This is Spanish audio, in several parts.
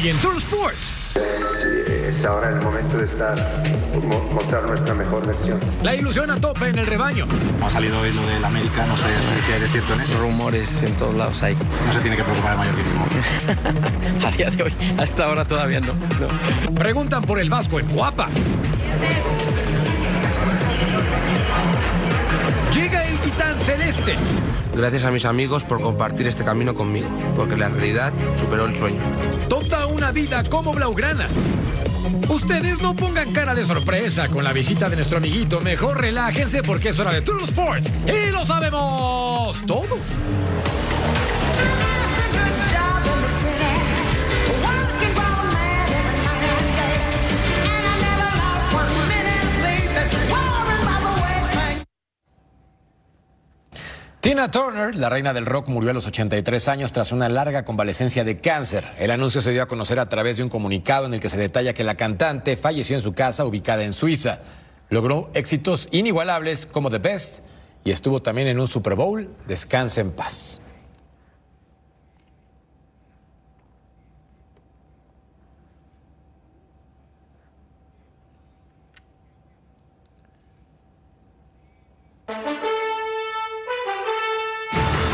Hoy en True Sports. Es ahora el momento de estar, mostrar nuestra mejor versión. La ilusión a tope en el rebaño. Ha salido hoy lo del América, no sé qué hay de cierto en eso. Rumores en todos lados hay. No se tiene que preocupar el mayor que a día de hoy, hasta ahora todavía no. no. Preguntan por el Vasco en Guapa. Llega el titán celeste. Gracias a mis amigos por compartir este camino conmigo, porque la realidad superó el sueño. Toda una vida como Blaugrana. Ustedes no pongan cara de sorpresa con la visita de nuestro amiguito. Mejor relájense porque es hora de True Sports. Y lo sabemos todos. Tina Turner, la reina del rock, murió a los 83 años tras una larga convalecencia de cáncer. El anuncio se dio a conocer a través de un comunicado en el que se detalla que la cantante falleció en su casa ubicada en Suiza. Logró éxitos inigualables como The Best y estuvo también en un Super Bowl. Descanse en paz.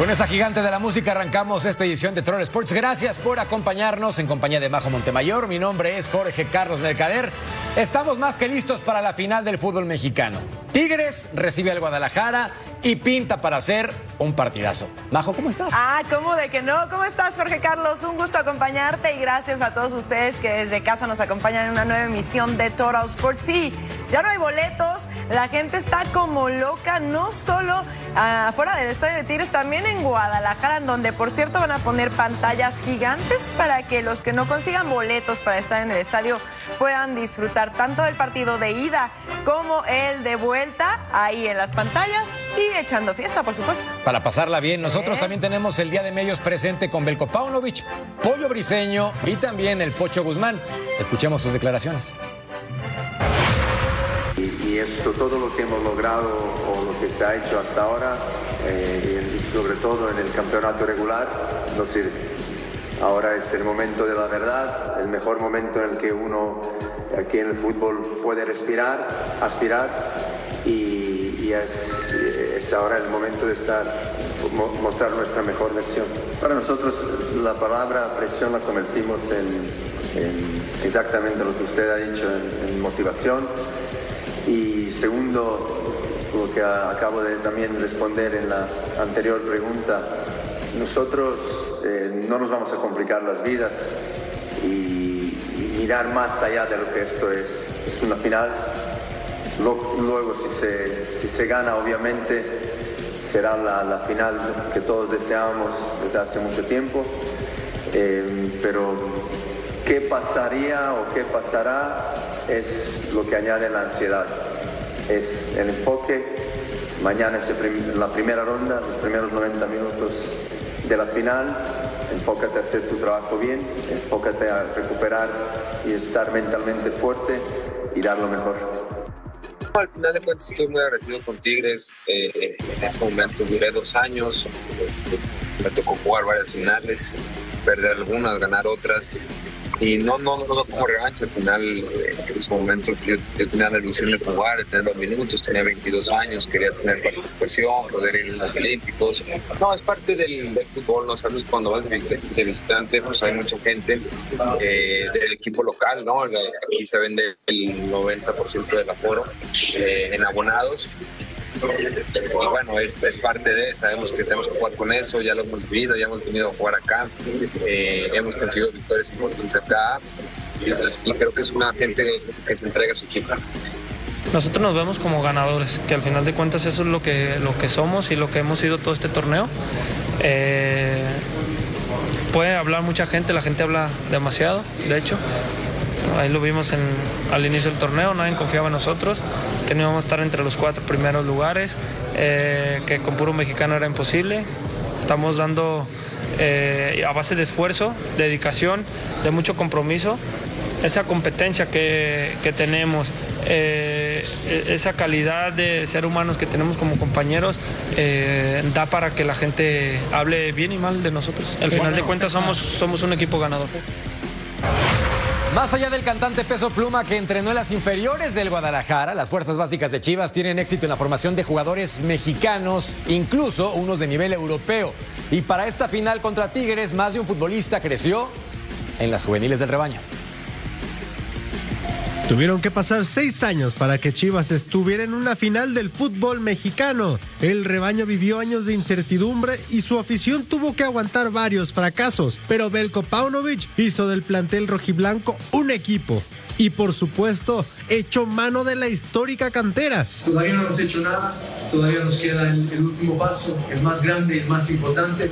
Con esa gigante de la música arrancamos esta edición de Troll Sports. Gracias por acompañarnos en compañía de Majo Montemayor. Mi nombre es Jorge Carlos Mercader. Estamos más que listos para la final del fútbol mexicano. Tigres recibe al Guadalajara y pinta para hacer un partidazo. Majo, ¿cómo estás? Ah, ¿cómo de que no? ¿Cómo estás, Jorge Carlos? Un gusto acompañarte y gracias a todos ustedes que desde casa nos acompañan en una nueva emisión de Total Sports. Sí, ya no hay boletos, la gente está como loca, no solo ah, afuera del estadio de Tigres, también en Guadalajara, en donde por cierto van a poner pantallas gigantes para que los que no consigan boletos para estar en el estadio puedan disfrutar tanto del partido de ida como el de vuelta ahí en las pantallas y echando fiesta, por supuesto. Para pasarla bien, nosotros también tenemos el Día de Medios presente con Belko Paunovic, Pollo Briseño y también el Pocho Guzmán. Escuchemos sus declaraciones. Y, esto, todo lo que hemos logrado o lo que se ha hecho hasta ahora, eh, y sobre todo en el campeonato regular, nos sirve. Ahora es el momento de la verdad, el mejor momento en el que uno aquí en el fútbol puede respirar, aspirar y y es, ahora el momento de estar, mostrar nuestra mejor lección. Para nosotros la palabra presión la convertimos en, exactamente lo que usted ha dicho, en, motivación. Y segundo, lo que acabo de también responder en la anterior pregunta, nosotros eh, no nos vamos a complicar las vidas y, y mirar más allá de lo que esto es. Es una final Luego, si se, si se gana, obviamente, será la, final que todos deseábamos desde hace mucho tiempo. Eh, pero qué pasaría o qué pasará es lo que añade la ansiedad. Es el enfoque. Mañana es la primera ronda, los primeros 90 minutos de la final. Enfócate a hacer tu trabajo bien, enfócate a recuperar y estar mentalmente fuerte y dar lo mejor al final de cuentas estoy muy agradecido con Tigres. Eh, en ese momento duré dos años, me tocó jugar varias finales, perder algunas, ganar otras y no, no, no, como revancha. Al final, en ese momento, yo, tenía la ilusión de jugar, de tener los minutos, tenía 22 años, quería tener participación, poder ir a los Olímpicos. No, es parte del, fútbol, ¿no? Sabes, cuando vas de, visitante, pues hay mucha gente eh, del equipo local, ¿no? Aquí se vende el 90% del aforo eh, en abonados y bueno, es, es, parte de, sabemos que tenemos que jugar con eso, ya lo hemos vivido, ya hemos venido a jugar acá, eh, hemos conseguido victorias importantes acá y, creo que es una gente que se entrega a su equipo. Nosotros nos vemos como ganadores, que al final de cuentas eso es lo que, lo que somos y lo que hemos sido todo este torneo. Eh, puede hablar mucha gente, la gente habla demasiado, de hecho, Ahí lo vimos al inicio del torneo, nadie confiaba en nosotros, que no íbamos a estar entre los cuatro primeros lugares, eh, que con puro mexicano era imposible. Estamos dando eh, a base de esfuerzo, dedicación, de mucho compromiso, esa competencia que, tenemos, eh, esa calidad de ser humanos que tenemos como compañeros, da para que la gente hable bien y mal de nosotros. Al final de cuentas somos, somos un equipo ganador. Más allá del cantante Peso Pluma que entrenó en las inferiores del Guadalajara, las fuerzas básicas de Chivas tienen éxito en la formación de jugadores mexicanos, incluso unos de nivel europeo. Y para esta final contra Tigres, más de un futbolista creció en las juveniles del rebaño. Tuvieron que pasar seis años para que Chivas estuviera en una final del fútbol mexicano. El rebaño vivió años de incertidumbre y su afición tuvo que aguantar varios fracasos, pero Belko Paunovic hizo del plantel rojiblanco un equipo. Y por supuesto, echó mano de la histórica cantera. Todavía no hemos hecho nada, todavía nos queda el, el último paso, el más grande, el más importante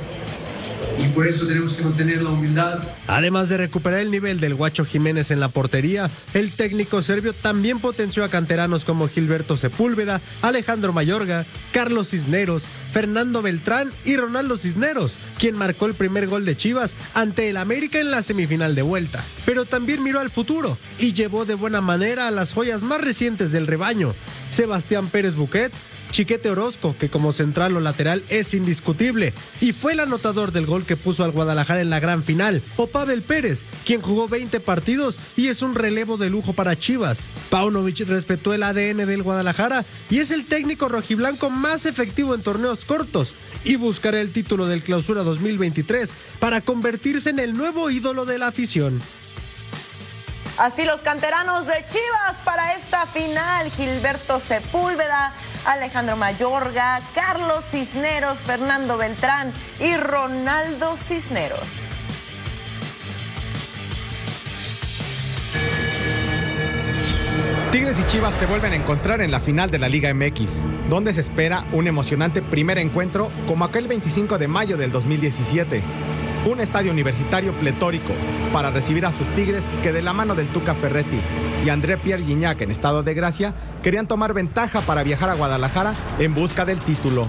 y por eso tenemos que mantener la humildad. Además de recuperar el nivel del Guacho Jiménez en la portería, el técnico serbio también potenció a canteranos como Gilberto Sepúlveda, Alejandro Mayorga, Carlos Cisneros, Fernando Beltrán y Ronaldo Cisneros, quien marcó el primer gol de Chivas ante el América en la semifinal de vuelta. Pero también miró al futuro y llevó de buena manera a las joyas más recientes del rebaño, Sebastián Pérez Buquet, Chiquete Orozco, que como central o lateral es indiscutible, y fue el anotador del gol que puso al Guadalajara en la gran final, o Pavel Pérez, quien jugó 20 partidos y es un relevo de lujo para Chivas. Paunovic respetó el ADN del Guadalajara y es el técnico rojiblanco más efectivo en torneos cortos y buscará el título del Clausura 2023 para convertirse en el nuevo ídolo de la afición. Así los canteranos de Chivas para esta final. Gilberto Sepúlveda, Alejandro Mayorga, Carlos Cisneros, Fernando Beltrán y Ronaldo Cisneros. Tigres y Chivas se vuelven a encontrar en la final de la Liga MX, donde se espera un emocionante primer encuentro como aquel 25 de mayo del 2017 un estadio universitario pletórico para recibir a sus Tigres que de la mano del Tuca Ferretti y André Pierre Gignac en estado de gracia querían tomar ventaja para viajar a Guadalajara en busca del título.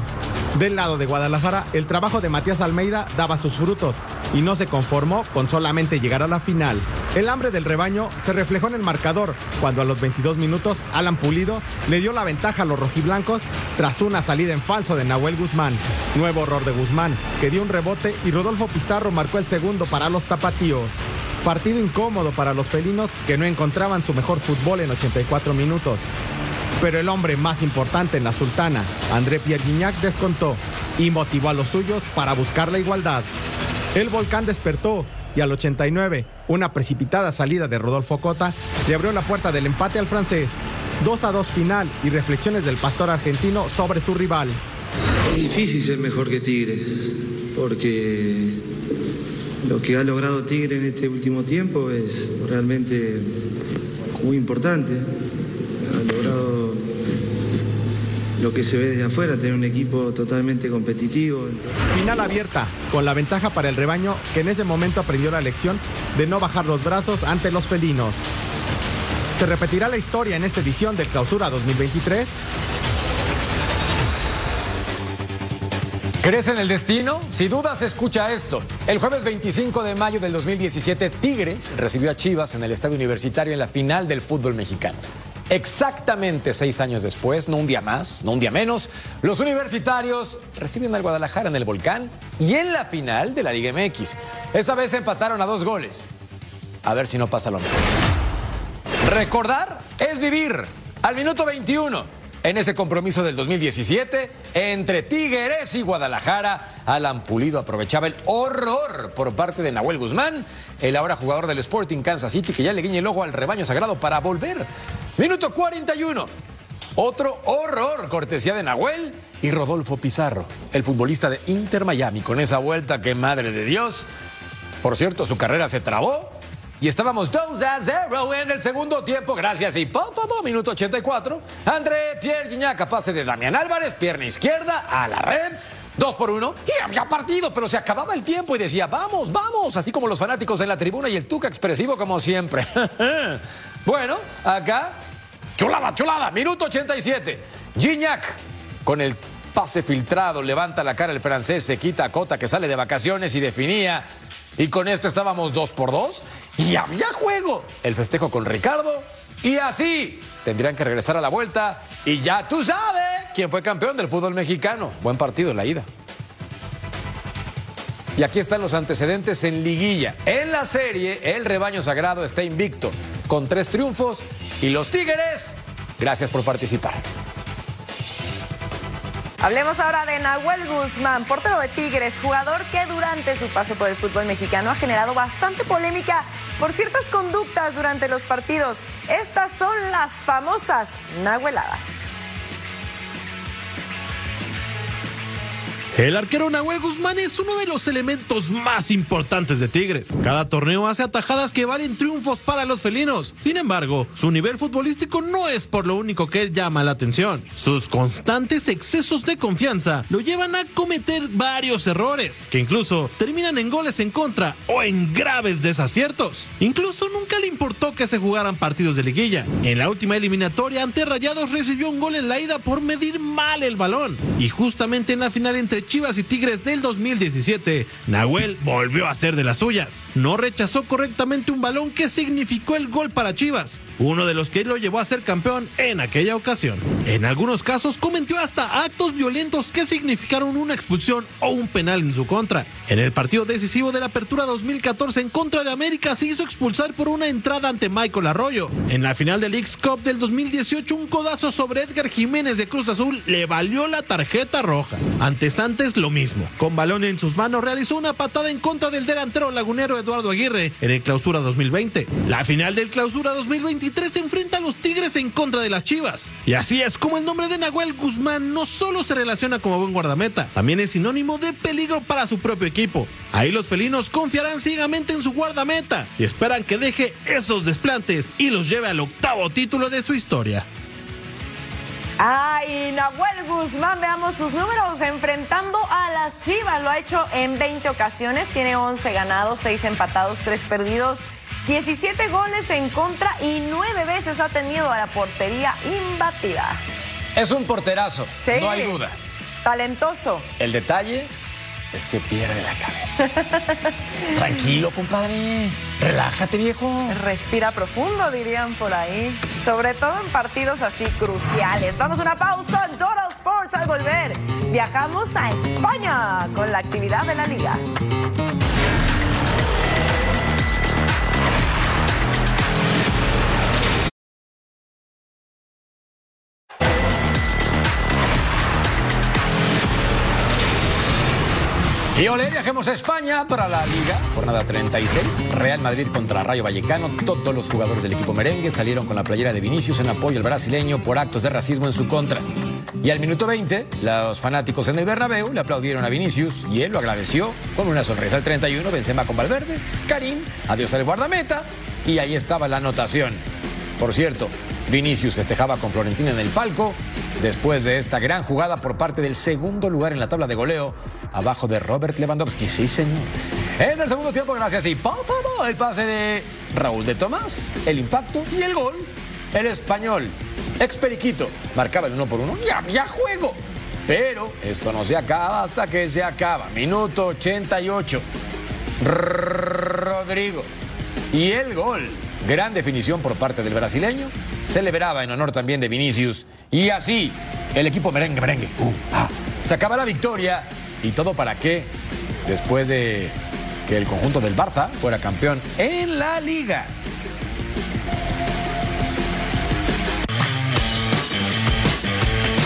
Del lado de Guadalajara, el trabajo de Matías Almeida daba sus frutos y no se conformó con solamente llegar a la final. El hambre del rebaño se reflejó en el marcador cuando a los 22 minutos Alan Pulido le dio la ventaja a los rojiblancos tras una salida en falso de Nahuel Guzmán. Nuevo error de Guzmán, que dio un rebote y Rodolfo Pizarro marcó el segundo para los tapatíos. Partido incómodo para los felinos que no encontraban su mejor fútbol en 84 minutos. Pero el hombre más importante en la Sultana, André Pierre Guignac, descontó y motivó a los suyos para buscar la igualdad. El volcán despertó y al 89, una precipitada salida de Rodolfo Cota le abrió la puerta del empate al francés. 2 a 2 final y reflexiones del pastor argentino sobre su rival. Es difícil ser mejor que Tigre, porque lo que ha logrado Tigre en este último tiempo es realmente muy importante. Ha logrado lo que se ve desde afuera, tener un equipo totalmente competitivo. Final abierta, con la ventaja para el rebaño que en ese momento aprendió la lección de no bajar los brazos ante los felinos. ¿Se repetirá la historia en esta edición del Clausura 2023? ¿Crees en el destino? Si dudas, escucha esto. El jueves 25 de mayo del 2017, Tigres recibió a Chivas en el Estadio Universitario en la final del fútbol mexicano. Exactamente seis años después, no un día más, no un día menos, los universitarios reciben al Guadalajara en el Volcán y en la final de la Liga MX. Esa vez empataron a dos goles. A ver si no pasa lo mismo. Recordar es vivir. Al minuto 21, en ese compromiso del 2017, entre Tigres y Guadalajara, Alan Pulido aprovechaba el horror por parte de Nahuel Guzmán, el ahora jugador del Sporting Kansas City, que ya le guiña el ojo al rebaño sagrado para volver. Minuto 41. Otro horror, cortesía de Nahuel y Rodolfo Pizarro, el futbolista de Inter Miami, con esa vuelta que madre de Dios. Por cierto, su carrera se trabó y estábamos 2 a 0 en el segundo tiempo, gracias. Y po, po, po, minuto 84. André Pierre Gignac, pase de Damián Álvarez, pierna izquierda a la red. Dos por uno y había partido, pero se acababa el tiempo y decía, vamos, vamos, así como los fanáticos en la tribuna y el Tuca expresivo como siempre. bueno, acá, chulada, chulada, minuto 87. Gignac con el pase filtrado, levanta la cara el francés, se quita a Cota que sale de vacaciones y definía. Y con esto estábamos dos por dos y había juego. El festejo con Ricardo y así tendrían que regresar a la vuelta y ya tú sabes quién fue campeón del fútbol mexicano. Buen partido en la ida. Y aquí están los antecedentes en liguilla. En la serie, el rebaño sagrado está invicto, con tres triunfos. Y los Tigres, gracias por participar. Hablemos ahora de Nahuel Guzmán, portero de Tigres, jugador que durante su paso por el fútbol mexicano ha generado bastante polémica por ciertas conductas durante los partidos. Estas son las famosas Nahueladas. El arquero Nahuel Guzmán es uno de los elementos más importantes de Tigres. Cada torneo hace atajadas que valen triunfos para los felinos. Sin embargo, su nivel futbolístico no es por lo único que llama la atención. Sus constantes excesos de confianza lo llevan a cometer varios errores, que incluso terminan en goles en contra o en graves desaciertos. Incluso nunca le importó que se jugaran partidos de liguilla. En la última eliminatoria ante Rayados recibió un gol en la ida por medir mal el balón. Y justamente en la final entre Chivas y Tigres del 2017, Nahuel volvió a ser de las suyas. No rechazó correctamente un balón que significó el gol para Chivas, uno de los que lo llevó a ser campeón en aquella ocasión. En algunos casos cometió hasta actos violentos que significaron una expulsión o un penal en su contra. En el partido decisivo de la Apertura 2014 en contra de América se hizo expulsar por una entrada ante Michael Arroyo. En la final del X Cup del 2018 un codazo sobre Edgar Jiménez de Cruz Azul le valió la tarjeta roja. Ante antes lo mismo. Con balón en sus manos realizó una patada en contra del delantero lagunero Eduardo Aguirre en el Clausura 2020. La final del Clausura 2023 se enfrenta a los Tigres en contra de las Chivas. Y así es como el nombre de Nahuel Guzmán no solo se relaciona como buen guardameta, también es sinónimo de peligro para su propio equipo. Ahí los felinos confiarán ciegamente en su guardameta y esperan que deje esos desplantes y los lleve al octavo título de su historia. Ay, Nahuel Guzmán, veamos sus números enfrentando a las Chivas. Lo ha hecho en 20 ocasiones, tiene 11 ganados, 6 empatados, 3 perdidos, 17 goles en contra y 9 veces ha tenido a la portería imbatida. Es un porterazo, no hay duda. Talentoso. El detalle es que pierde la cabeza. Tranquilo, compadre. Relájate, viejo. Respira profundo, dirían por ahí. Sobre todo en partidos así cruciales. Vamos a una pausa en Total Sports. Al volver, viajamos a España con la actividad de la liga. Y ole, viajemos a España para la Liga, jornada 36, Real Madrid contra Rayo Vallecano. Todos los jugadores del equipo merengue salieron con la playera de Vinicius en apoyo al brasileño por actos de racismo en su contra. Y al minuto 20, los fanáticos en el Bernabéu le aplaudieron a Vinicius y él lo agradeció con una sonrisa. Al 31, Benzema con Valverde, Karim, adiós al guardameta y ahí estaba la anotación. Por cierto, Vinicius festejaba con Florentina en el palco después de esta gran jugada por parte del segundo lugar en la tabla de goleo, abajo de Robert Lewandowski. Sí, señor. En el segundo tiempo, gracias y pa, el pase de Raúl de Tomás, el impacto y el gol. El español, ex Periquito, marcaba el uno por uno. Ya, ya juego. Pero esto no se acaba hasta que se acaba. Minuto 88. Rodrigo. Y el gol Gran definición por parte del brasileño. Celebraba en honor también de Vinicius. Y así, el equipo merengue, merengue, uh, ah, sacaba la victoria. ¿Y todo para qué? Después de que el conjunto del Barça fuera campeón en la liga.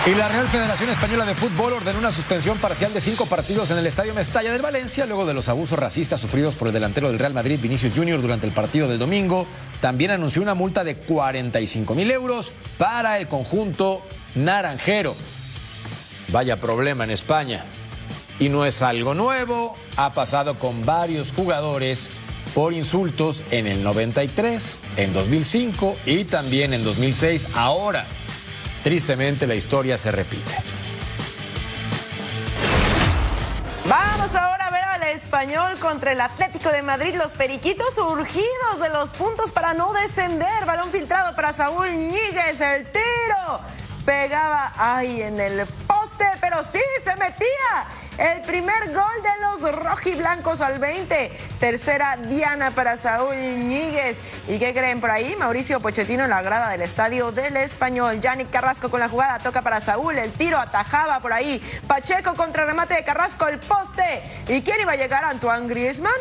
Y la Real Federación Española de Fútbol ordenó una suspensión parcial de cinco partidos en el Estadio Mestalla del Valencia luego de los abusos racistas sufridos por el delantero del Real Madrid, Vinicius Junior, durante el partido del domingo. También anunció una multa de 45 mil euros para el conjunto naranjero. Vaya problema en España. Y no es algo nuevo, ha pasado con varios jugadores por insultos en el 93, en 2005 y también en 2006. Ahora Tristemente la historia se repite. Vamos ahora a ver al español contra el Atlético de Madrid. Los periquitos urgidos de los puntos para no descender. Balón filtrado para Saúl Ñíguez. El tiro pegaba ahí en el poste, pero sí se metía el primer gol de los rojiblancos al 20. Tercera diana para Saúl Ñíguez. ¿Y qué creen por ahí? Mauricio Pochettino en la grada del estadio del Español. Yannick Carrasco con la jugada toca para Saúl. El tiro atajaba por ahí. Pacheco contra remate de Carrasco, el poste. ¿Y quién iba a llegar? Antoine Griezmann.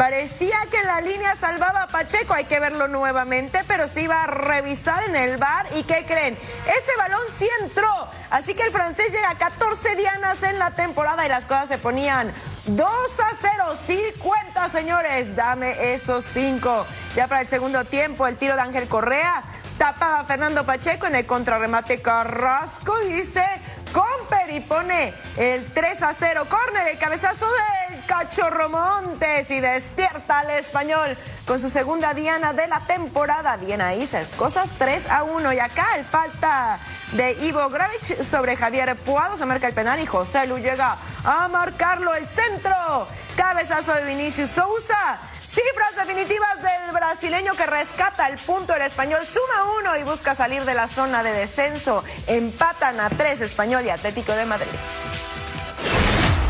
Parecía que la línea salvaba a Pacheco, hay que verlo nuevamente, pero se iba a revisar en el bar. ¿Y qué creen? Ese balón sí entró. Así que el francés llega a 14 dianas en la temporada y las cosas se ponían 2 a 0. Sí cuenta, señores. Dame esos 5. Ya para el segundo tiempo, el tiro de Ángel Correa tapaba a Fernando Pacheco en el contrarremate Carrasco. Dice Comper y pone el 3 a 0. Corner, el cabezazo del Cachorro Montes y despierta al español con su segunda diana de la temporada. Bien ahí, cosas 3 a 1. Y acá el falta de Ivo Gravich sobre Javier Puado. Se marca el penal y José Lu llega a marcarlo el centro. Cabezazo de Vinicius Sousa. Cifras definitivas del brasileño que rescata el punto. El español suma uno y busca salir de la zona de descenso. Empatan a tres Español y Atlético de Madrid.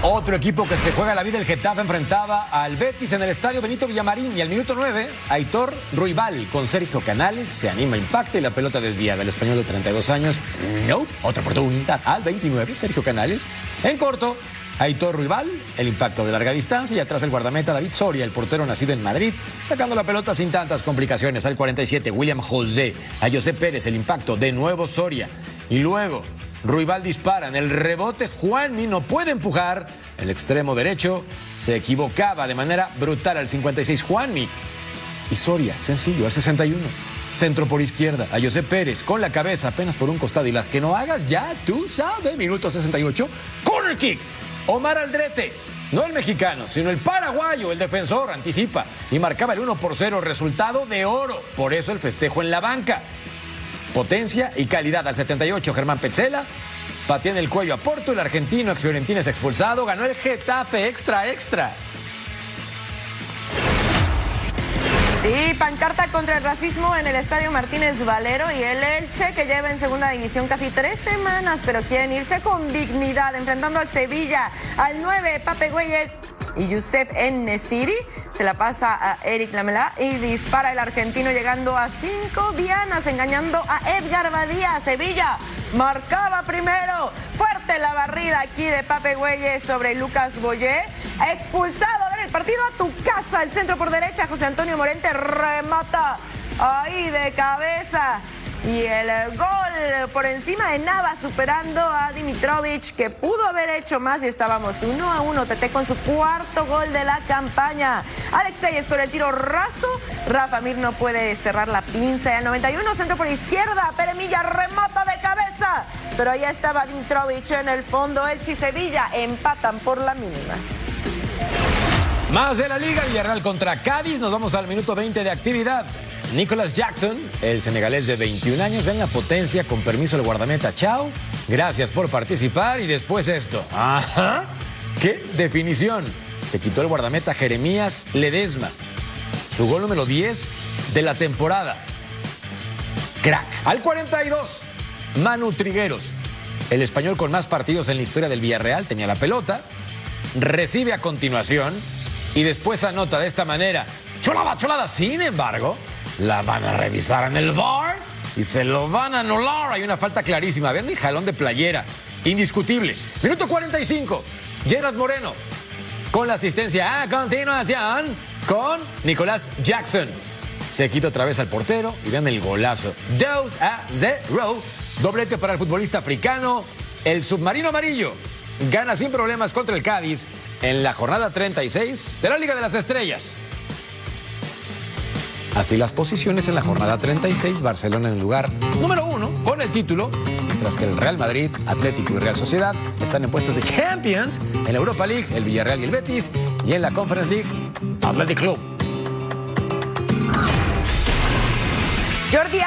Otro equipo que se juega la vida, el Getafe enfrentaba al Betis en el estadio Benito Villamarín y al minuto 9, Aitor Ruibal con Sergio Canales se anima, impacta y la pelota desviada. El español de 32 años, no, otra oportunidad al 29, Sergio Canales. En corto, Aitor Ruibal, el impacto de larga distancia y atrás el guardameta David Soria, el portero nacido en Madrid, sacando la pelota sin tantas complicaciones. Al 47, William José, a José Pérez, el impacto de nuevo Soria. Y luego Ruibal dispara en el rebote. Juanmi no puede empujar. El extremo derecho se equivocaba de manera brutal al 56. Juanmi y Soria, sencillo, al 61. Centro por izquierda, a José Pérez con la cabeza apenas por un costado y las que no hagas ya tú sabes. Minuto 68. Corner kick. Omar Aldrete. No el mexicano, sino el paraguayo, el defensor, anticipa y marcaba el 1 por 0, resultado de oro. Por eso el festejo en la banca. Potencia y calidad al 78, Germán Petzela. Patea en el cuello a Porto, el argentino ex Fiorentina es expulsado, ganó el Getafe extra extra. Sí, pancarta contra el racismo en el Estadio Martínez Valero y el Elche que lleva en segunda división casi tres semanas, pero quieren irse con dignidad, enfrentando al Sevilla, al 9, Pape Güelle y Youssef Nesiri. Se la pasa a Eric Lamela y dispara el argentino llegando a cinco dianas, engañando a Edgar Badía. Sevilla marcaba primero. Fuerte la barrida aquí de Pape Güelle sobre Lucas Boyé. Expulsado. Partido a tu casa. El centro por derecha. José Antonio Morente remata ahí de cabeza. Y el gol por encima de Nava superando a Dimitrovic que pudo haber hecho más y estábamos uno a uno. Tete con su cuarto gol de la campaña. Alex Telles con el tiro raso. Rafa Mir no puede cerrar la pinza. El 91 centro por izquierda. Peremilla remata de cabeza. Pero ahí estaba Dimitrovic en el fondo. Elche y Sevilla empatan por la mínima. Más de la Liga Villarreal contra Cádiz. Nos vamos al minuto 20 de actividad. Nicholas Jackson, el senegalés de 21 años, ven la potencia con permiso del guardameta. Chao, gracias por participar y después esto. Ajá, qué definición. Se quitó el guardameta Jeremías Ledesma. Su gol número 10 de la temporada. Crack. Al 42, Manu Trigueros. El español con más partidos en la historia del Villarreal tenía la pelota, recibe a continuación y después anota de esta manera. Cholada, cholada. Sin embargo, la van a revisar en el VAR y se lo van a anular. Hay una falta clarísima. Vean el jalón de playera. Indiscutible. Minuto 45. Gerard Moreno con la asistencia a continuación con Nicolás Jackson. Se quita otra vez al portero y vean el golazo. 2 a 0. Doblete para el futbolista africano. El submarino amarillo gana sin problemas contra el Cádiz en la jornada 36 de la Liga de las Estrellas. Así las posiciones en la jornada 36, Barcelona en el lugar número uno con el título, mientras que el Real Madrid, Atlético y Real Sociedad están en puestos de Champions en la Europa League, el Villarreal y el Betis, y en la Conference League, Athletic Club. Jordi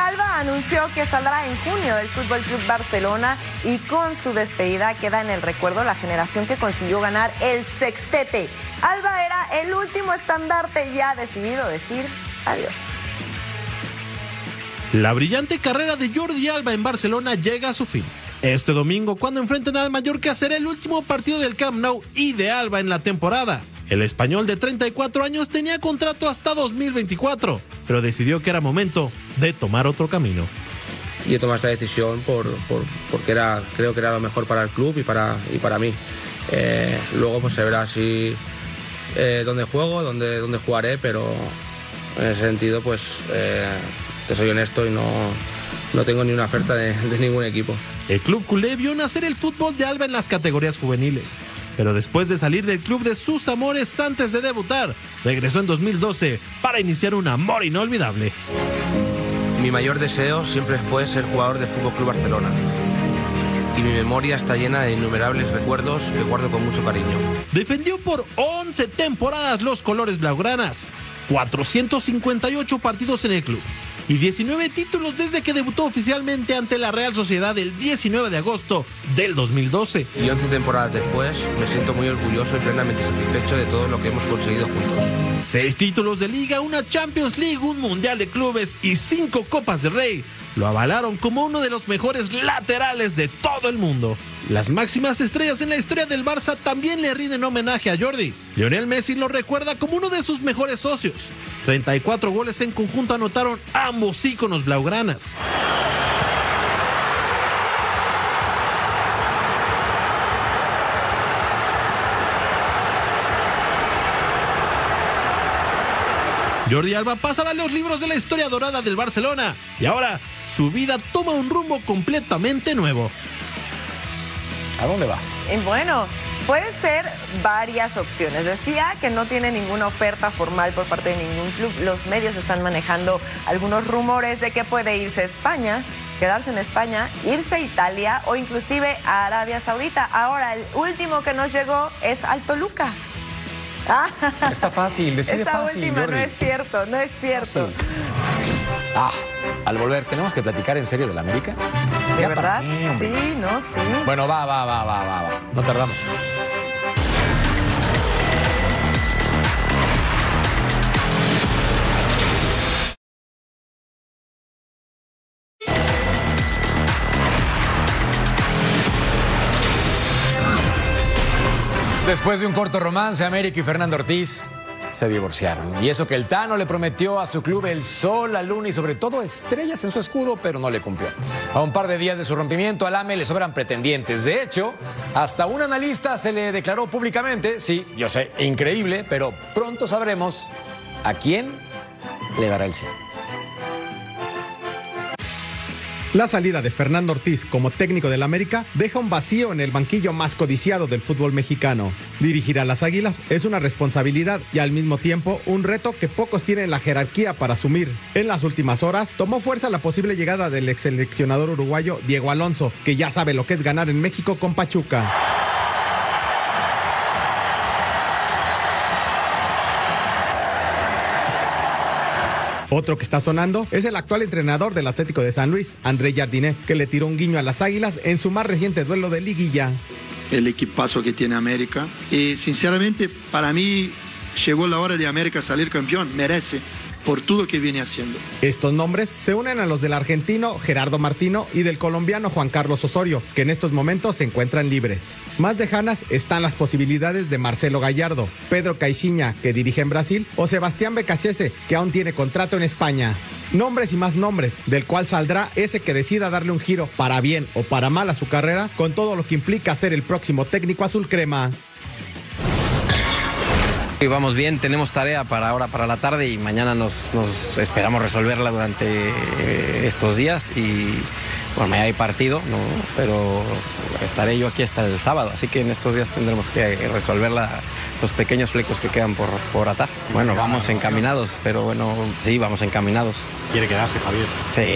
anunció que saldrá en junio del Fútbol Club Barcelona y con su despedida queda en el recuerdo la generación que consiguió ganar el sextete. Alba era el último estandarte y ha decidido decir adiós. La brillante carrera de Jordi Alba en Barcelona llega a su fin. Este domingo, cuando enfrenten al Mallorca, será el último partido del Camp Nou y de Alba en la temporada. El español de 34 años tenía contrato hasta 2024, pero decidió que era momento de tomar otro camino. Y he tomado esta decisión por, por- porque era, creo que era lo mejor para el club y para, y para mí. Eh, luego pues se verá si eh, dónde juego, dónde, dónde jugaré, pero en ese sentido pues eh, te soy honesto y no, no tengo ni una oferta de, de ningún equipo. El club culé vio nacer el fútbol de Alba en las categorías juveniles. Pero después de salir del club de sus amores antes de debutar, regresó en 2012 para iniciar un amor inolvidable. Mi mayor deseo siempre fue ser jugador del Fútbol Club Barcelona. Y mi memoria está llena de innumerables recuerdos que guardo con mucho cariño. Defendió por 11 temporadas los colores blaugranas, 458 partidos en el club y 19 títulos desde que debutó oficialmente ante la Real Sociedad el 19 de agosto del 2012. Y 11 temporadas después me siento muy orgulloso y plenamente satisfecho de todo lo que hemos conseguido juntos. Seis títulos de liga, una Champions League, un Mundial de Clubes y cinco Copas de Rey lo avalaron como uno de los mejores laterales de todo el mundo. Las máximas estrellas en la historia del Barça también le rinden homenaje a Jordi. Lionel Messi lo recuerda como uno de sus mejores socios. 34 goles en conjunto anotaron ambos íconos blaugranas. Jordi Alba pasará a los libros de la historia dorada del Barcelona y ahora su vida toma un rumbo completamente nuevo. ¿A dónde va? Y bueno, pueden ser varias opciones. Decía que no tiene ninguna oferta formal por parte de ningún club. Los medios están manejando algunos rumores de que puede irse a España, quedarse en España, irse a Italia o inclusive a Arabia Saudita. Ahora, el último que nos llegó es al Toluca. Ah, Está fácil, decide Esa fácil, última Jordi. no es cierto, no es cierto. Ah, al volver, ¿tenemos que platicar en serio del América? ¿De verdad? hombre. Sí, no, sí. Bueno, va, va, va, va, va, va. No tardamos. Después de un corto romance, América y Fernando Ortiz se divorciaron. Y eso que el Tano le prometió a su club el sol, la luna y sobre todo estrellas en su escudo, pero no le cumplió. A un par de días de su rompimiento, al AME le sobran pretendientes. De hecho, hasta un analista se le declaró públicamente, sí, yo sé, increíble, pero pronto sabremos a quién le dará el sí. La salida de Fernando Ortiz como técnico del América deja un vacío en el banquillo más codiciado del fútbol mexicano. Dirigir a las Águilas es una responsabilidad y al mismo tiempo un reto que pocos tienen la jerarquía para asumir. En las últimas horas tomó fuerza la posible llegada del ex seleccionador uruguayo Diego Alonso, que ya sabe lo que es ganar en México con Pachuca. Otro que está sonando es el actual entrenador del Atlético de San Luis, André Jardiné, que le tiró un guiño a las Águilas en su más reciente duelo de liguilla. el equipazo que tiene América. Y sinceramente, para mí llegó la hora de América salir campeón, merece por todo que viene haciendo. Estos nombres se unen a los del argentino Gerardo Martino y del colombiano Juan Carlos Osorio, que en estos momentos se encuentran libres. Más lejanas están las posibilidades de Marcelo Gallardo, Pedro Caixinha, que dirige en Brasil, o Sebastián Becachese, que aún tiene contrato en España. Nombres y más nombres, del cual saldrá ese que decida darle un giro para bien o para mal a su carrera, con todo lo que implica ser el próximo técnico azul crema. Y vamos bien, tenemos tarea para ahora, para la tarde y mañana nos, nos esperamos resolverla durante eh, estos días y bueno, mañana hay partido, ¿no? pero estaré yo aquí hasta el sábado, así que en estos días tendremos que resolver la- los pequeños flecos que quedan por, por atar. Bueno, vamos encaminados, pero bueno, sí, vamos encaminados. Quiere quedarse, Javier.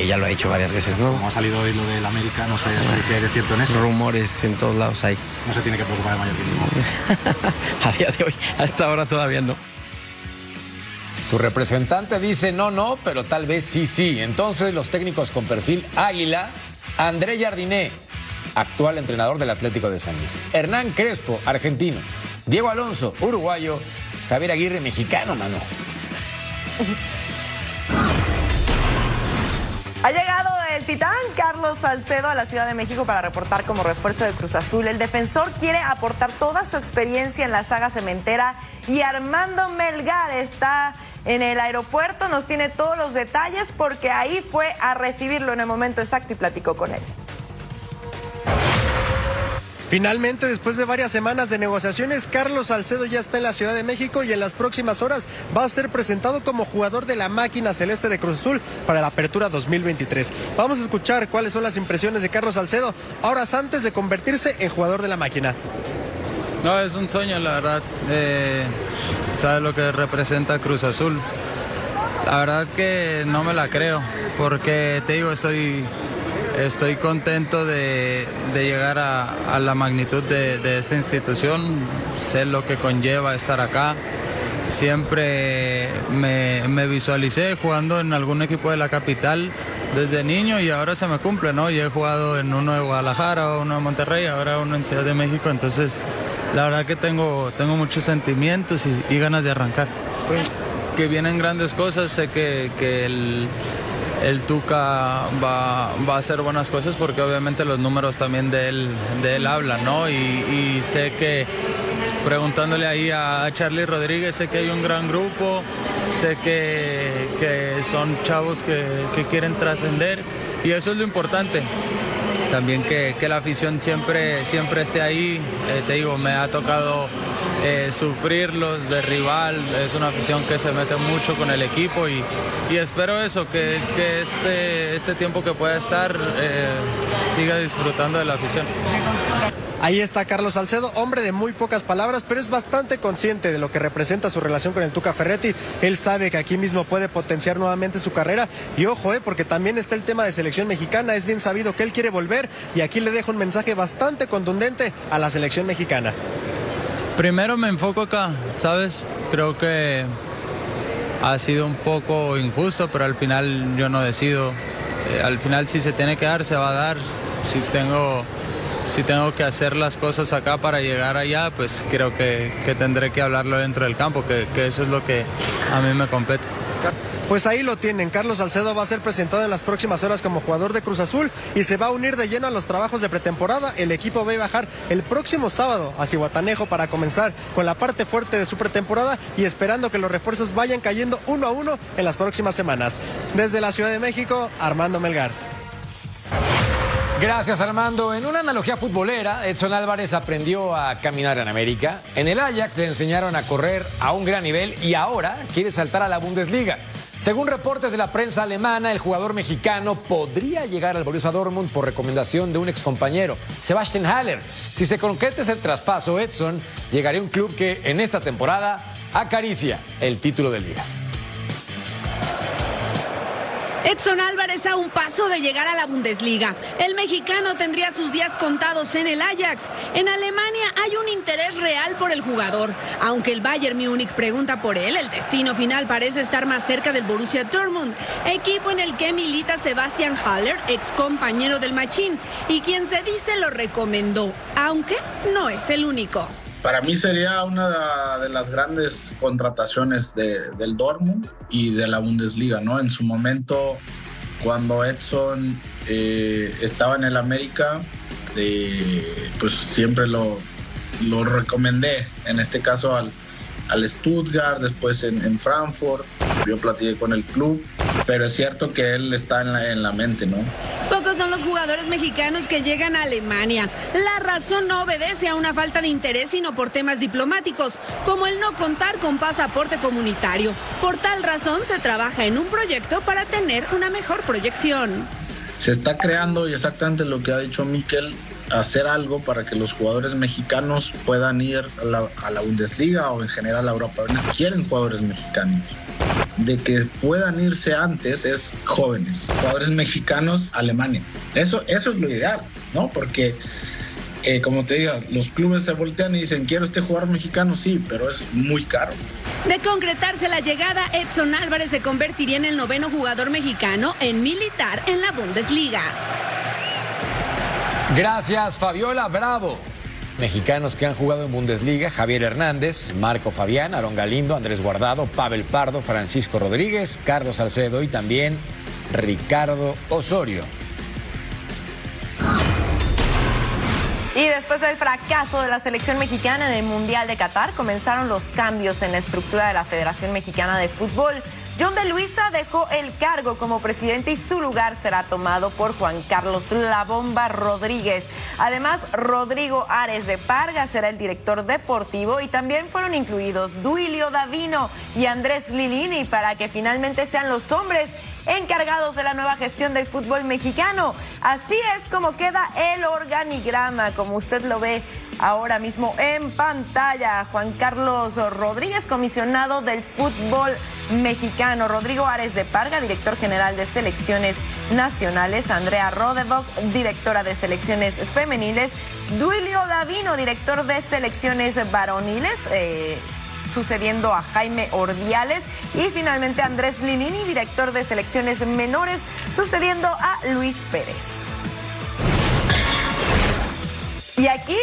Sí, ya lo ha dicho varias veces, ¿no? Como ha salido hoy lo del América, no sé si hay de cierto en eso. Rumores en todos lados hay. No se tiene que preocupar el mallorquinismo. A día de hoy, hasta ahora todavía no. Su representante dice no, no, pero tal vez sí, sí. Entonces los técnicos con perfil Águila, André Jardiné, actual entrenador del Atlético de San Luis, Hernán Crespo, argentino, Diego Alonso, uruguayo, Javier Aguirre, mexicano, mano. Ha llegado el titán Salcedo a la Ciudad de México para reportar como refuerzo de Cruz Azul. El defensor quiere aportar toda su experiencia en la saga cementera y Armando Melgar está en el aeropuerto, nos tiene todos los detalles porque ahí fue a recibirlo en el momento exacto y platicó con él. Finalmente, después de varias semanas de negociaciones, Carlos Salcedo ya está en la Ciudad de México y en las próximas horas va a ser presentado como jugador de la máquina celeste de Cruz Azul para la apertura 2023. Vamos a escuchar cuáles son las impresiones de Carlos Salcedo horas antes de convertirse en jugador de la máquina. No, es un sueño, la verdad. Eh, ¿Sabes lo que representa Cruz Azul? La verdad que no me la creo, porque te digo, estoy Estoy contento de, llegar a, la magnitud de, esta institución, sé lo que conlleva estar acá. Siempre me, visualicé jugando en algún equipo de la capital desde niño y ahora se me cumple, ¿no? Y he jugado en uno de Guadalajara, uno de Monterrey, ahora uno en Ciudad de México, entonces la verdad que tengo, tengo muchos sentimientos y, ganas de arrancar. Que vienen grandes cosas, sé que, que el el Tuca va, a hacer buenas cosas porque obviamente los números también de él, de él hablan, ¿no? Y, sé que preguntándole ahí a, Charlie Rodríguez, sé que hay un gran grupo, sé que, son chavos que, que quieren trascender y eso es lo importante también que, la afición siempre, siempre esté ahí. Eh, te digo, me ha tocado eh, sufrirlos de rival, es una afición que se mete mucho con el equipo y, espero eso, que, este, este tiempo que pueda estar eh, siga disfrutando de la afición. Ahí está Carlos Salcedo, hombre de muy pocas palabras, pero es bastante consciente de lo que representa su relación con el Tuca Ferretti. Él sabe que aquí mismo puede potenciar nuevamente su carrera. Y ojo, eh, porque también está el tema de selección mexicana. Es bien sabido que él quiere volver y aquí le dejo un mensaje bastante contundente a la selección mexicana. Primero me enfoco acá, ¿sabes? Creo que ha sido un poco injusto, pero al final yo no decido. Eh, al final si se tiene que dar, se va a dar. Si tengo si tengo que hacer las cosas acá para llegar allá, pues creo que, tendré que hablarlo dentro del campo, que, eso es lo que a mí me compete. Pues ahí lo tienen. Carlos Salcedo va a ser presentado en las próximas horas como jugador de Cruz Azul y se va a unir de lleno a los trabajos de pretemporada. El equipo va a bajar el próximo sábado a Cihuatanejo para comenzar con la parte fuerte de su pretemporada y esperando que los refuerzos vayan cayendo uno a uno en las próximas semanas. Desde la Ciudad de México, Armando Melgar. Gracias Armando. En una analogía futbolera, Edson Álvarez aprendió a caminar en América. En el Ajax le enseñaron a correr a un gran nivel y ahora quiere saltar a la Bundesliga. Según reportes de la prensa alemana, el jugador mexicano podría llegar al Borussia Dortmund por recomendación de un excompañero, Sebastian Haller. Si se concreta ese traspaso, Edson llegaría a un club que en esta temporada acaricia el título de liga. Edson Álvarez a un paso de llegar a la Bundesliga. El mexicano tendría sus días contados en el Ajax. En Alemania hay un interés real por el jugador. Aunque el Bayern Múnich pregunta por él, el destino final parece estar más cerca del Borussia Dortmund, equipo en el que milita Sebastian Haller, ex compañero del Machín, y quien se dice lo recomendó, aunque no es el único para mí sería una de las grandes contrataciones del Dortmund y de la Bundesliga, ¿no? En su momento, cuando Edson eh, estaba en el América, eh, pues siempre lo recomendé, en este caso al, al Stuttgart, después en, Frankfurt, yo platiqué con el club, pero es cierto que él está en la, en la mente, ¿no? Pocos son los jugadores mexicanos que llegan a Alemania. La razón no obedece a una falta de interés, sino por temas diplomáticos, como el no contar con pasaporte comunitario. Por tal razón se trabaja en un proyecto para tener una mejor proyección. Se está creando y exactamente lo que ha dicho Miquel, hacer algo para que los jugadores mexicanos puedan ir a la, Bundesliga o en general a Europa. Quieren jugadores mexicanos. De que puedan irse antes es jóvenes, jugadores mexicanos, Alemania. Eso, eso es lo ideal, ¿no? Porque, eh, como te digo, los clubes se voltean y dicen, quiero este jugador mexicano, sí, pero es muy caro. De concretarse la llegada, Edson Álvarez se convertiría en el noveno jugador mexicano en militar en la Bundesliga. Gracias, Fabiola Bravo. Mexicanos que han jugado en Bundesliga, Javier Hernández, Marco Fabián, Aaron Galindo, Andrés Guardado, Pavel Pardo, Francisco Rodríguez, Carlos Salcedo y también Ricardo Osorio. Y después del fracaso de la selección mexicana en el Mundial de Qatar, comenzaron los cambios en la estructura de la Federación Mexicana de Fútbol. John de Luisa dejó el cargo como presidente y su lugar será tomado por Juan Carlos La Bomba Rodríguez. Además, Rodrigo Ares de Parga será el director deportivo y también fueron incluidos Duilio Davino y Andrés Lilini para que finalmente sean los hombres encargados de la nueva gestión del fútbol mexicano. Así es como queda el organigrama, como usted lo ve ahora mismo en pantalla. Juan Carlos Rodríguez, comisionado del fútbol mexicano. Rodrigo Ares de Parga, director general de selecciones nacionales. Andrea Rodebock, directora de selecciones femeniles. Duilio Davino, director de selecciones varoniles. Eh, sucediendo a Jaime Ordiales y finalmente Andrés Linini, director de selecciones menores, sucediendo a Luis Pérez. Y aquí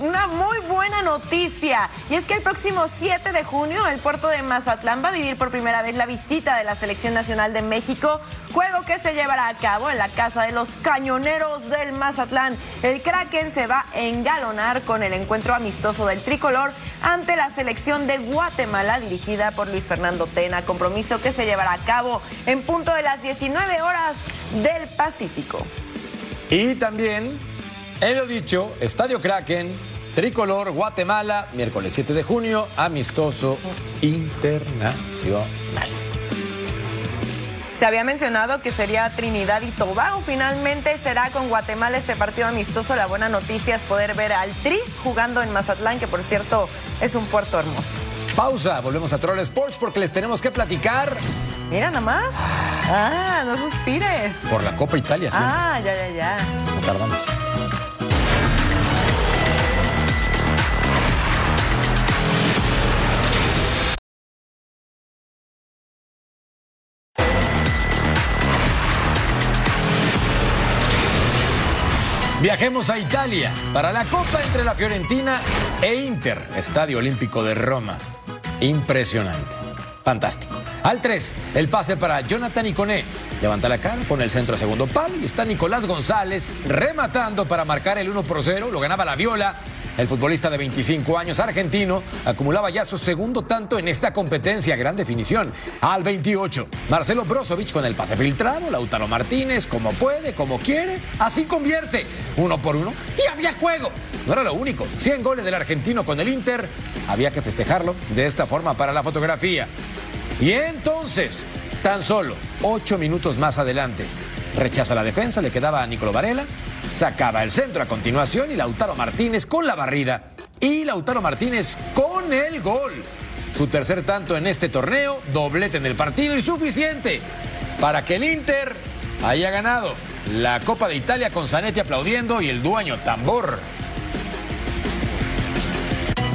una muy buena noticia. Y es que el próximo 7 de junio el puerto de Mazatlán va a vivir por primera vez la visita de la Selección Nacional de México, juego que se llevará a cabo en la casa de los cañoneros del Mazatlán. El Kraken se va a engalonar con el encuentro amistoso del tricolor ante la selección de Guatemala dirigida por Luis Fernando Tena, compromiso que se llevará a cabo en punto de las 19 horas del Pacífico. Y también en lo dicho, Estadio Kraken, Tricolor, Guatemala, miércoles 7 de junio, amistoso internacional. Se había mencionado que sería Trinidad y Tobago. Finalmente será con Guatemala este partido amistoso. La buena noticia es poder ver al Tri jugando en Mazatlán, que por cierto es un puerto hermoso. Pausa, volvemos a Troll Sports porque les tenemos que platicar. Mira nada más. Ah, no suspires. Por la Copa Italia, sí. Ah, ya, ya, ya. No tardamos. Viajemos a Italia para la Copa entre la Fiorentina e Inter, Estadio Olímpico de Roma. Impresionante. Fantástico. Al 3, el pase para Jonathan Iconé. Levanta la cara, pone el centro a segundo palo y está Nicolás González rematando para marcar el 1 por 0. Lo ganaba la Viola. El futbolista de 25 años argentino acumulaba ya su segundo tanto en esta competencia, gran definición. Al 28, Marcelo Brozovic con el pase filtrado, Lautaro Martínez como puede, como quiere, así convierte. Uno por uno y había juego. No era lo único, 100 goles del argentino con el Inter, había que festejarlo de esta forma para la fotografía. Y entonces, tan solo 8 minutos más adelante, rechaza la defensa, le quedaba a Nicolo Varela, sacaba el centro a continuación y Lautaro Martínez con la barrida y Lautaro Martínez con el gol. Su tercer tanto en este torneo, doblete en el partido y suficiente para que el Inter haya ganado la Copa de Italia con Zanetti aplaudiendo y el dueño tambor.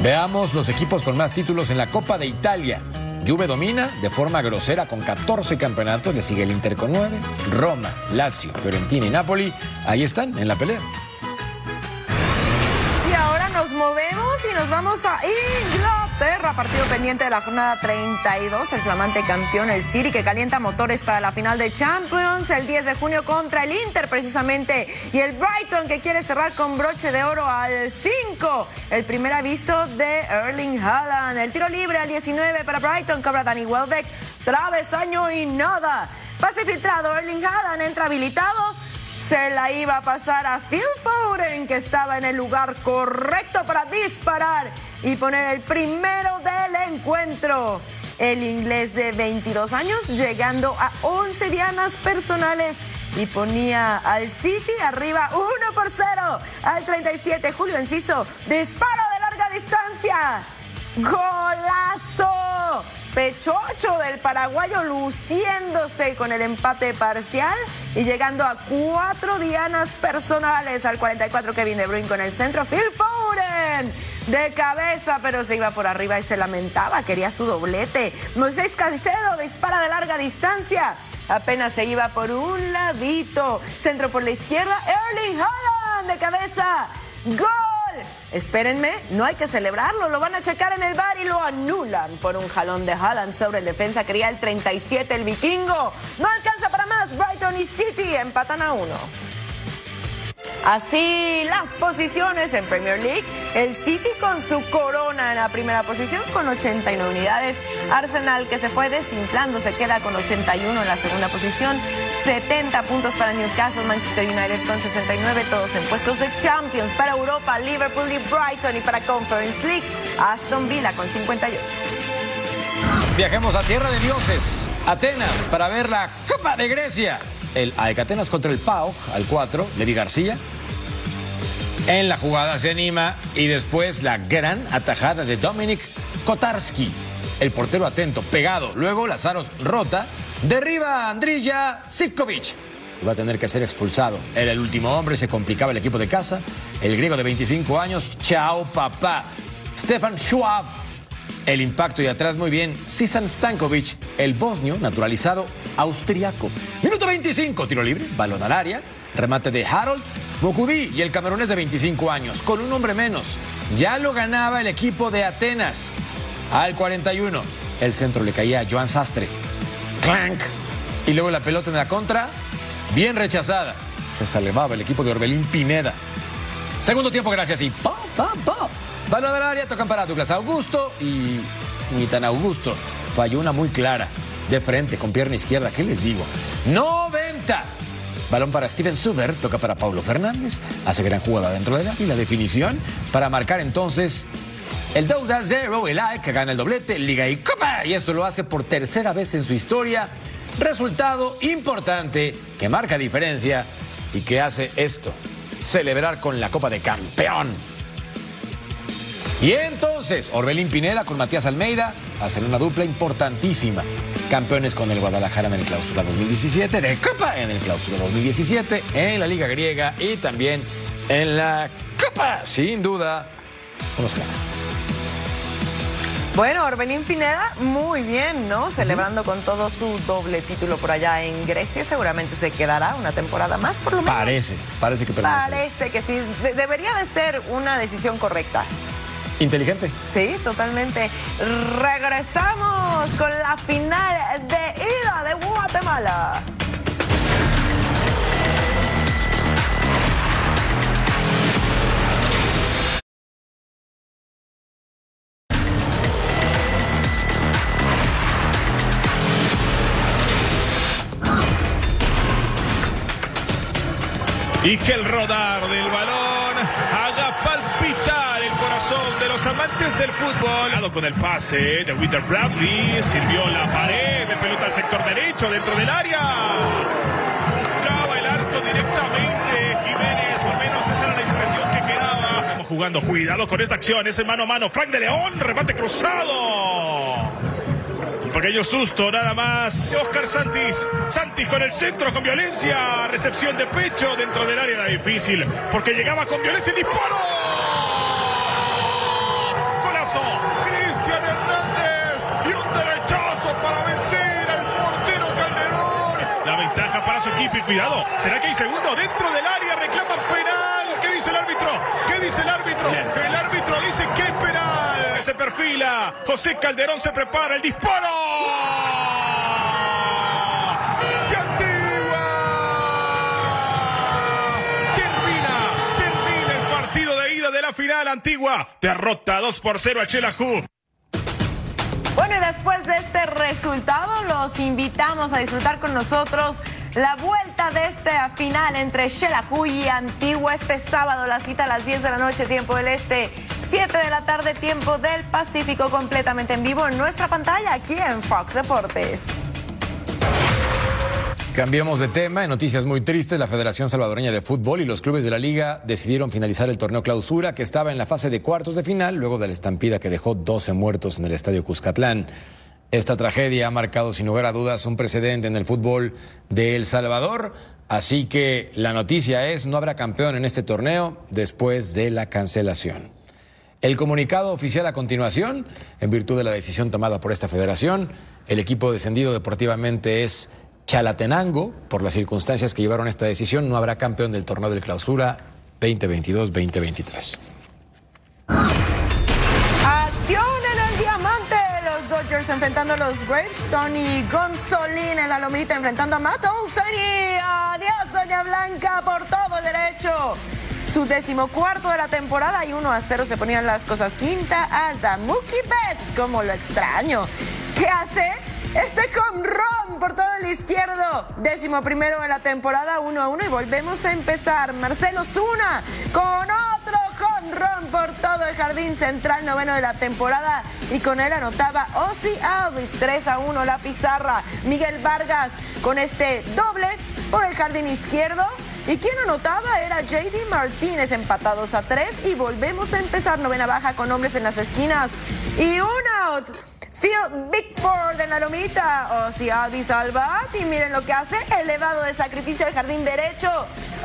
Veamos los equipos con más títulos en la Copa de Italia. Juve domina de forma grosera con 14 campeonatos, le sigue el Inter con 9, Roma, Lazio, Fiorentina y Napoli, ahí están en la pelea. Y ahora nos movemos y nos vamos a Inglaterra, partido pendiente de la jornada 32, el flamante campeón, el City, que calienta motores para la final de Champions el 10 de junio contra el Inter precisamente, y el Brighton que quiere cerrar con broche de oro al 5, el primer aviso de Erling Haaland, el tiro libre al 19 para Brighton, cobra Danny Welbeck, travesaño y nada, pase filtrado, Erling Haaland entra habilitado, se la iba a pasar a Phil Foden, que estaba en el lugar correcto para disparar y poner el primero del encuentro. El inglés de 22 años llegando a 11 dianas personales y ponía al City arriba 1 por 0 al 37. Julio Enciso, disparo de larga distancia. ¡Golazo! Pechocho del paraguayo luciéndose con el empate parcial y llegando a cuatro dianas personales al 44 Kevin De Bruyne con el centro. Phil Foden de cabeza, pero se iba por arriba y se lamentaba, quería su doblete. Moisés Caicedo dispara de larga distancia. Apenas se iba por un ladito. Centro por la izquierda. Erling Haaland de cabeza. ¡Gol! Espérenme, no hay que celebrarlo, lo van a checar en el bar y lo anulan por un jalón de Haaland sobre el defensa. Quería el 37 el vikingo. No alcanza para más. Brighton y City empatan a uno. Así las posiciones en Premier League, el City con su corona en la primera posición con 89 unidades, Arsenal que se fue desinflando se queda con 81 en la segunda posición, 70 puntos para Newcastle, Manchester United con 69, todos en puestos de Champions. Para Europa, Liverpool y Brighton. Y para Conference League, Aston Villa con 58. Viajemos a Tierra de Dioses, Atenas, para ver la Copa de Grecia. El AEK Atenas contra el PAOK al 4, Levi García. En la jugada se anima y después la gran atajada de Dominic Kotarski. El portero atento, pegado. Luego Lazaros rota, derriba a Andrija Sitkovic. Va a tener que ser expulsado. Era el último hombre, se complicaba el equipo de casa. El griego de 25 años, chao papá. Stefan Schwab el impacto y atrás muy bien, Sisan Stankovic, el bosnio naturalizado austriaco. Minuto 25, tiro libre, balón al área, remate de Harold Mokudi y el camerunés de 25 años, con un hombre menos. Ya lo ganaba el equipo de Atenas. Al 41, el centro le caía a Joan Sastre. Clank. Y luego la pelota en la contra, bien rechazada. Se salvaba el equipo de Orbelín Pineda. Segundo tiempo, gracias y ¡pam, pam, pam! Balón del área, tocan para Douglas Augusto y ni tan Augusto. Falló una muy clara, de frente, con pierna izquierda. ¿Qué les digo? 90. Balón para Steven Suber, toca para Paulo Fernández, hace gran jugada dentro de la y la definición para marcar entonces el 2 a 0, el AEK gana el doblete, Liga y Copa, y esto lo hace por tercera vez en su historia. Resultado importante que marca diferencia y que hace esto, celebrar con la Copa de Campeón. Y entonces, Orbelín Pineda con Matías Almeida hacen una dupla importantísima. Campeones con el Guadalajara en el Clausura 2017, de Copa en el Clausura 2017, en la Liga Griega y también en la Copa, sin duda, con los cracks. Bueno, Orbelín Pineda, muy bien, ¿no? Celebrando con todo su doble título por allá en Grecia. Seguramente se quedará una temporada más, por lo menos. Parece, parece que permanece. Parece que sí. De- debería de ser una decisión correcta. Inteligente. Sí, totalmente. Regresamos con la final de ida de Guatemala. Y que el rodar del balón haga palpitar el corazón de amantes del fútbol. Con el pase de Winter Bradley, sirvió la pared de pelota al sector derecho dentro del área. Buscaba el arco directamente Jiménez, o al menos esa era la impresión que quedaba. Estamos jugando, cuidado con esta acción, ese mano a mano. Frank de León, remate cruzado. Un pequeño susto nada más. Oscar Santis. Santis con el centro, con violencia. Recepción de pecho dentro del área difícil. Porque llegaba con violencia y disparo. Cristian Hernández. Y un derechazo para vencer al portero Calderón. La ventaja para su equipo y cuidado. ¿Será que hay segundo dentro del área? Reclaman penal. ¿Qué dice el árbitro? ¿Qué dice el árbitro? El árbitro dice que es penal. Se perfila. José Calderón se prepara el disparo. Final. Antigua derrota 2 por 0 a Chelajú. Bueno, y después de este resultado, los invitamos a disfrutar con nosotros la vuelta de esta final entre Xelajú y Antigua este sábado. La cita a las 10 de la noche, tiempo del Este, 7 de la tarde, tiempo del Pacífico, completamente en vivo en nuestra pantalla aquí en Fox Deportes. Cambiamos de tema. En noticias muy tristes, la Federación Salvadoreña de Fútbol y los clubes de la liga decidieron finalizar el torneo clausura que estaba en la fase de cuartos de final luego de la estampida que dejó 12 muertos en el estadio Cuscatlán. Esta tragedia ha marcado sin lugar a dudas un precedente en el fútbol de El Salvador. Así que la noticia es, no habrá campeón en este torneo después de la cancelación. El comunicado oficial a continuación, en virtud de la decisión tomada por esta federación, el equipo descendido deportivamente es Chalatenango. Por las circunstancias que llevaron esta decisión, no habrá campeón del torneo del clausura 2022-2023. Acción en el diamante. Los Dodgers enfrentando a los Braves. Tony Gonzolín en la lomita enfrentando a Matt Olsen. Y adiós, Doña Blanca, por todo derecho. Su decimocuarto de la temporada y 1 a 0 se ponían las cosas. Quinta alta. Mookie Betts, como lo extraño. ¿Qué hace? Este con Ron por todo el izquierdo. Décimo primero de la temporada, 1 a 1. Y volvemos a empezar. Marcelo Zuna con otro con Ron por todo el jardín central, noveno de la temporada. Y con él anotaba Ozzy Alvis, 3 a 1 la pizarra. Miguel Vargas con este doble por el jardín izquierdo. Y quien anotaba era JD Martínez, empatados a 3. Y volvemos a empezar novena baja con hombres en las esquinas. Y un out. Phil Bigford en la lomita. Ozzy Alvis Albat. Y miren lo que hace. Elevado de sacrificio al jardín derecho.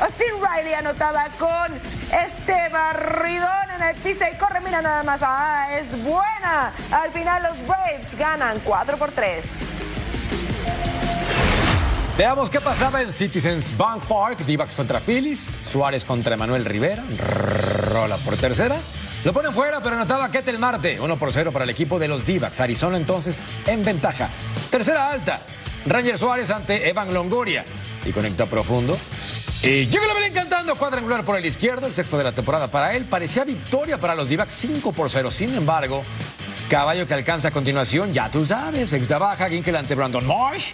Austin Riley anotaba con este barridón en el piso y corre, mira nada más. Ah, es buena. Al final los Braves ganan 4 por 3. Veamos qué pasaba en Citizens Bank Park. d contra Phillies. Suárez contra Emanuel Rivera. Rola por tercera. Lo ponen fuera, pero anotaba Ketel Marte. 1 por 0 para el equipo de los d Arizona entonces en ventaja. Tercera alta. Ranger Suárez ante Evan Longoria. Y conecta profundo. Y llega la Belén cantando cuadrangular por el izquierdo, el sexto de la temporada para él. Parecía victoria para los d 5 por 0. Sin embargo, caballo que alcanza a continuación, ya tú sabes, ex de baja, Ginkel ante Brandon Marsh.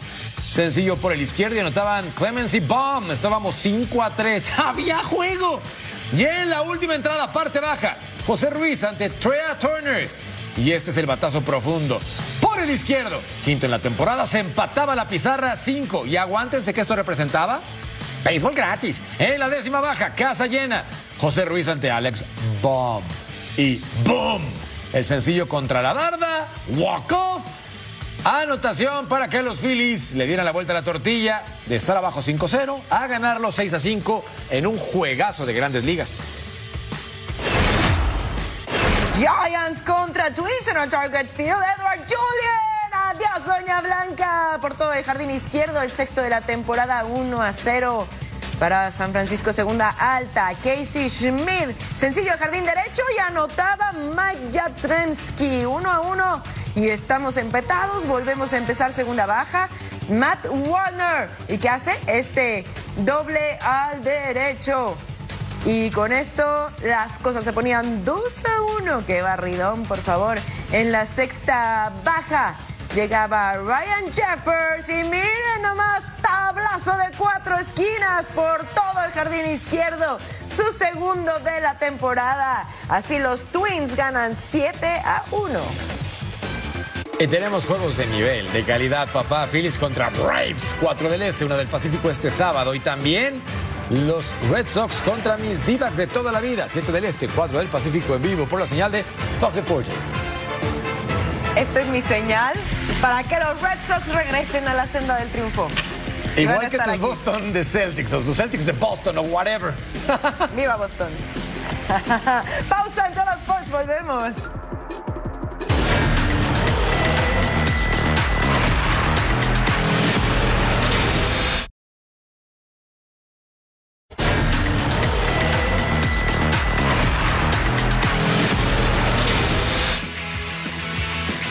Sencillo por el izquierdo y anotaban Clemency Bomb. Estábamos 5 a 3. ¡Había juego! Y en la última entrada, parte baja, José Ruiz ante Trea Turner. Y este es el batazo profundo. Por el izquierdo. Quinto en la temporada, se empataba la pizarra 5. Y aguántense que esto representaba. Béisbol gratis. En la décima baja, casa llena. José Ruiz ante Alex Bomb. Y ¡boom! El sencillo contra la darda. Walk off. Anotación para que los Phillies le dieran la vuelta a la tortilla de estar abajo 5-0 a ganarlo 6-5 en un juegazo de grandes ligas. Giants contra Twins en el Target Field. Edward Julian. Adiós, Doña Blanca. Por todo el jardín izquierdo, el sexto de la temporada 1 a 0 para San Francisco, segunda alta. Casey Schmidt, sencillo jardín derecho y anotaba Mike Jatremski. 1 a 1 y estamos empetados. Volvemos a empezar segunda baja. Matt Warner. ¿Y qué hace? Este doble al derecho. Y con esto las cosas se ponían 2 a 1. Qué barridón, por favor. En la sexta baja llegaba Ryan Jeffers y miren nomás, tablazo de cuatro esquinas por todo el jardín izquierdo. Su segundo de la temporada. Así los Twins ganan 7 a 1. Y tenemos juegos de nivel, de calidad, papá. Phillies contra Braves, 4 del Este, una del Pacífico este sábado. Y también los Red Sox contra mis divas de toda la vida, 7 del Este, 4 del Pacífico en vivo por la señal de Fox Deportes. Esta es mi señal para que los Red Sox regresen a la senda del triunfo. Igual que tus Boston de Celtics o tus Celtics de Boston o whatever. Viva Boston. Pausa en todos los sports, volvemos.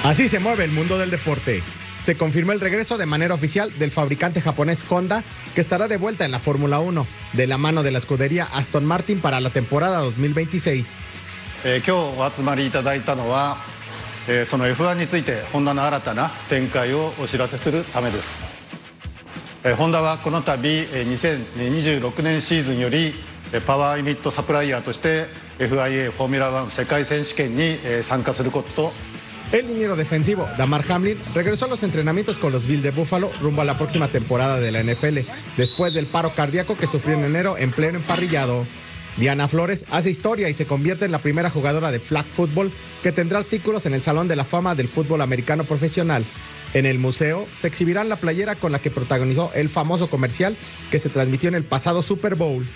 Así se mueve el mundo del deporte. Se confirmó el regreso de manera oficial del fabricante japonés Honda, que estará de vuelta en la Fórmula 1, de la mano de la escudería Aston Martin para la temporada 2026. えー今日お集まりいただいたのは、えーその F1 についてホンダの新たな展開をお知らせするためです、えーホンダはこの度えー2026年シーズンよりえーパワーユニットサプライヤーとして FIA フォーミュラ1世界選手権にえー参加することと el liniero defensivo Damar Hamlin regresó a los entrenamientos con los Bills de Buffalo rumbo a la próxima temporada de la NFL, después del paro cardíaco que sufrió en enero en pleno emparrillado. Diana Flores hace historia y se convierte en la primera jugadora de flag football que tendrá artículos en el Salón de la Fama del Fútbol Americano Profesional. En el museo se exhibirán la playera con la que protagonizó el famoso comercial que se transmitió en el pasado Super Bowl.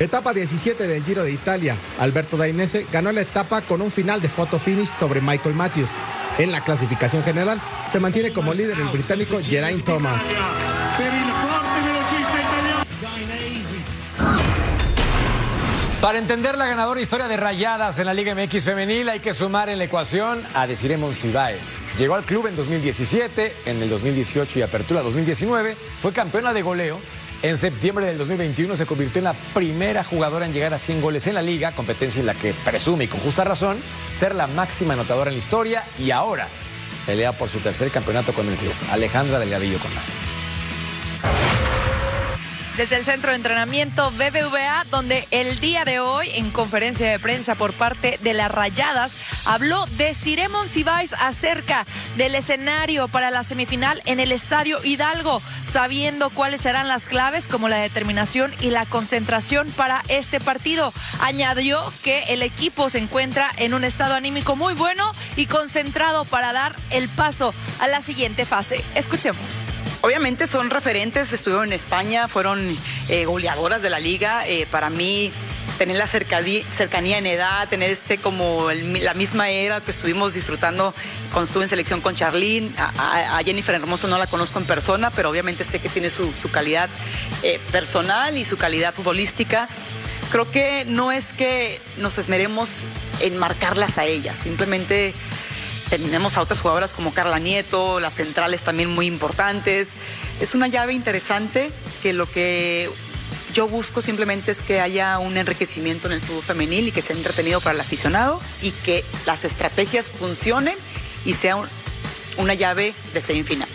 Etapa 17 del Giro de Italia. Alberto Dainese ganó la etapa con un final de photo finish sobre Michael Matthews. En la clasificación general se mantiene como líder el británico Geraint Thomas. Para entender la ganadora historia de rayadas en la Liga MX femenil hay que sumar en la ecuación a Desiree Monsiváis. Llegó al club en 2017, en el 2018 y apertura 2019, fue campeona de goleo. En septiembre del 2021 se convirtió en la primera jugadora en llegar a 100 goles en la liga, competencia en la que presume y con justa razón ser la máxima anotadora en la historia y ahora pelea por su tercer campeonato con el club. Alejandra Delgadillo con más desde el centro de entrenamiento BBVA, donde el día de hoy, en conferencia de prensa por parte de las Rayadas, habló de Ciremon Sibais acerca del escenario para la semifinal en el Estadio Hidalgo, sabiendo cuáles serán las claves como la determinación y la concentración para este partido. Añadió que el equipo se encuentra en un estado anímico muy bueno y concentrado para dar el paso a la siguiente fase. Escuchemos. Obviamente son referentes, estuvieron en España, fueron eh, goleadoras de la liga. Eh, para mí, tener la cercanía, en edad, tener este como la misma era que estuvimos disfrutando cuando estuve en selección con Charlene. A, Jennifer Hermoso no la conozco en persona, pero obviamente sé que tiene su, calidad eh, personal y su calidad futbolística. Creo que no es que nos esmeremos en marcarlas a ellas, simplemente tenemos a otras jugadoras como Carla Nieto, las centrales también muy importantes. Es una llave interesante que lo que yo busco simplemente es que haya un enriquecimiento en el fútbol femenil y que sea entretenido para el aficionado y que las estrategias funcionen y sea una llave de semifinal.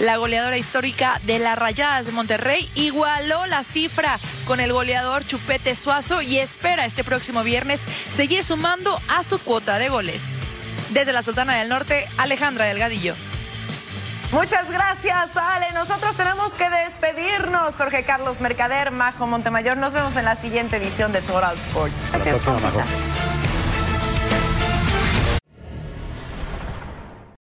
La goleadora histórica de las Rayadas de Monterrey igualó la cifra con el goleador Chupete Suazo y espera este próximo viernes seguir sumando a su cuota de goles. Desde la Sultana del Norte, Alejandra Delgadillo. Muchas gracias, Ale. Nosotros tenemos que despedirnos. Jorge Carlos Mercader, Majo Montemayor. Nos vemos en la siguiente edición de Total Sports. Gracias,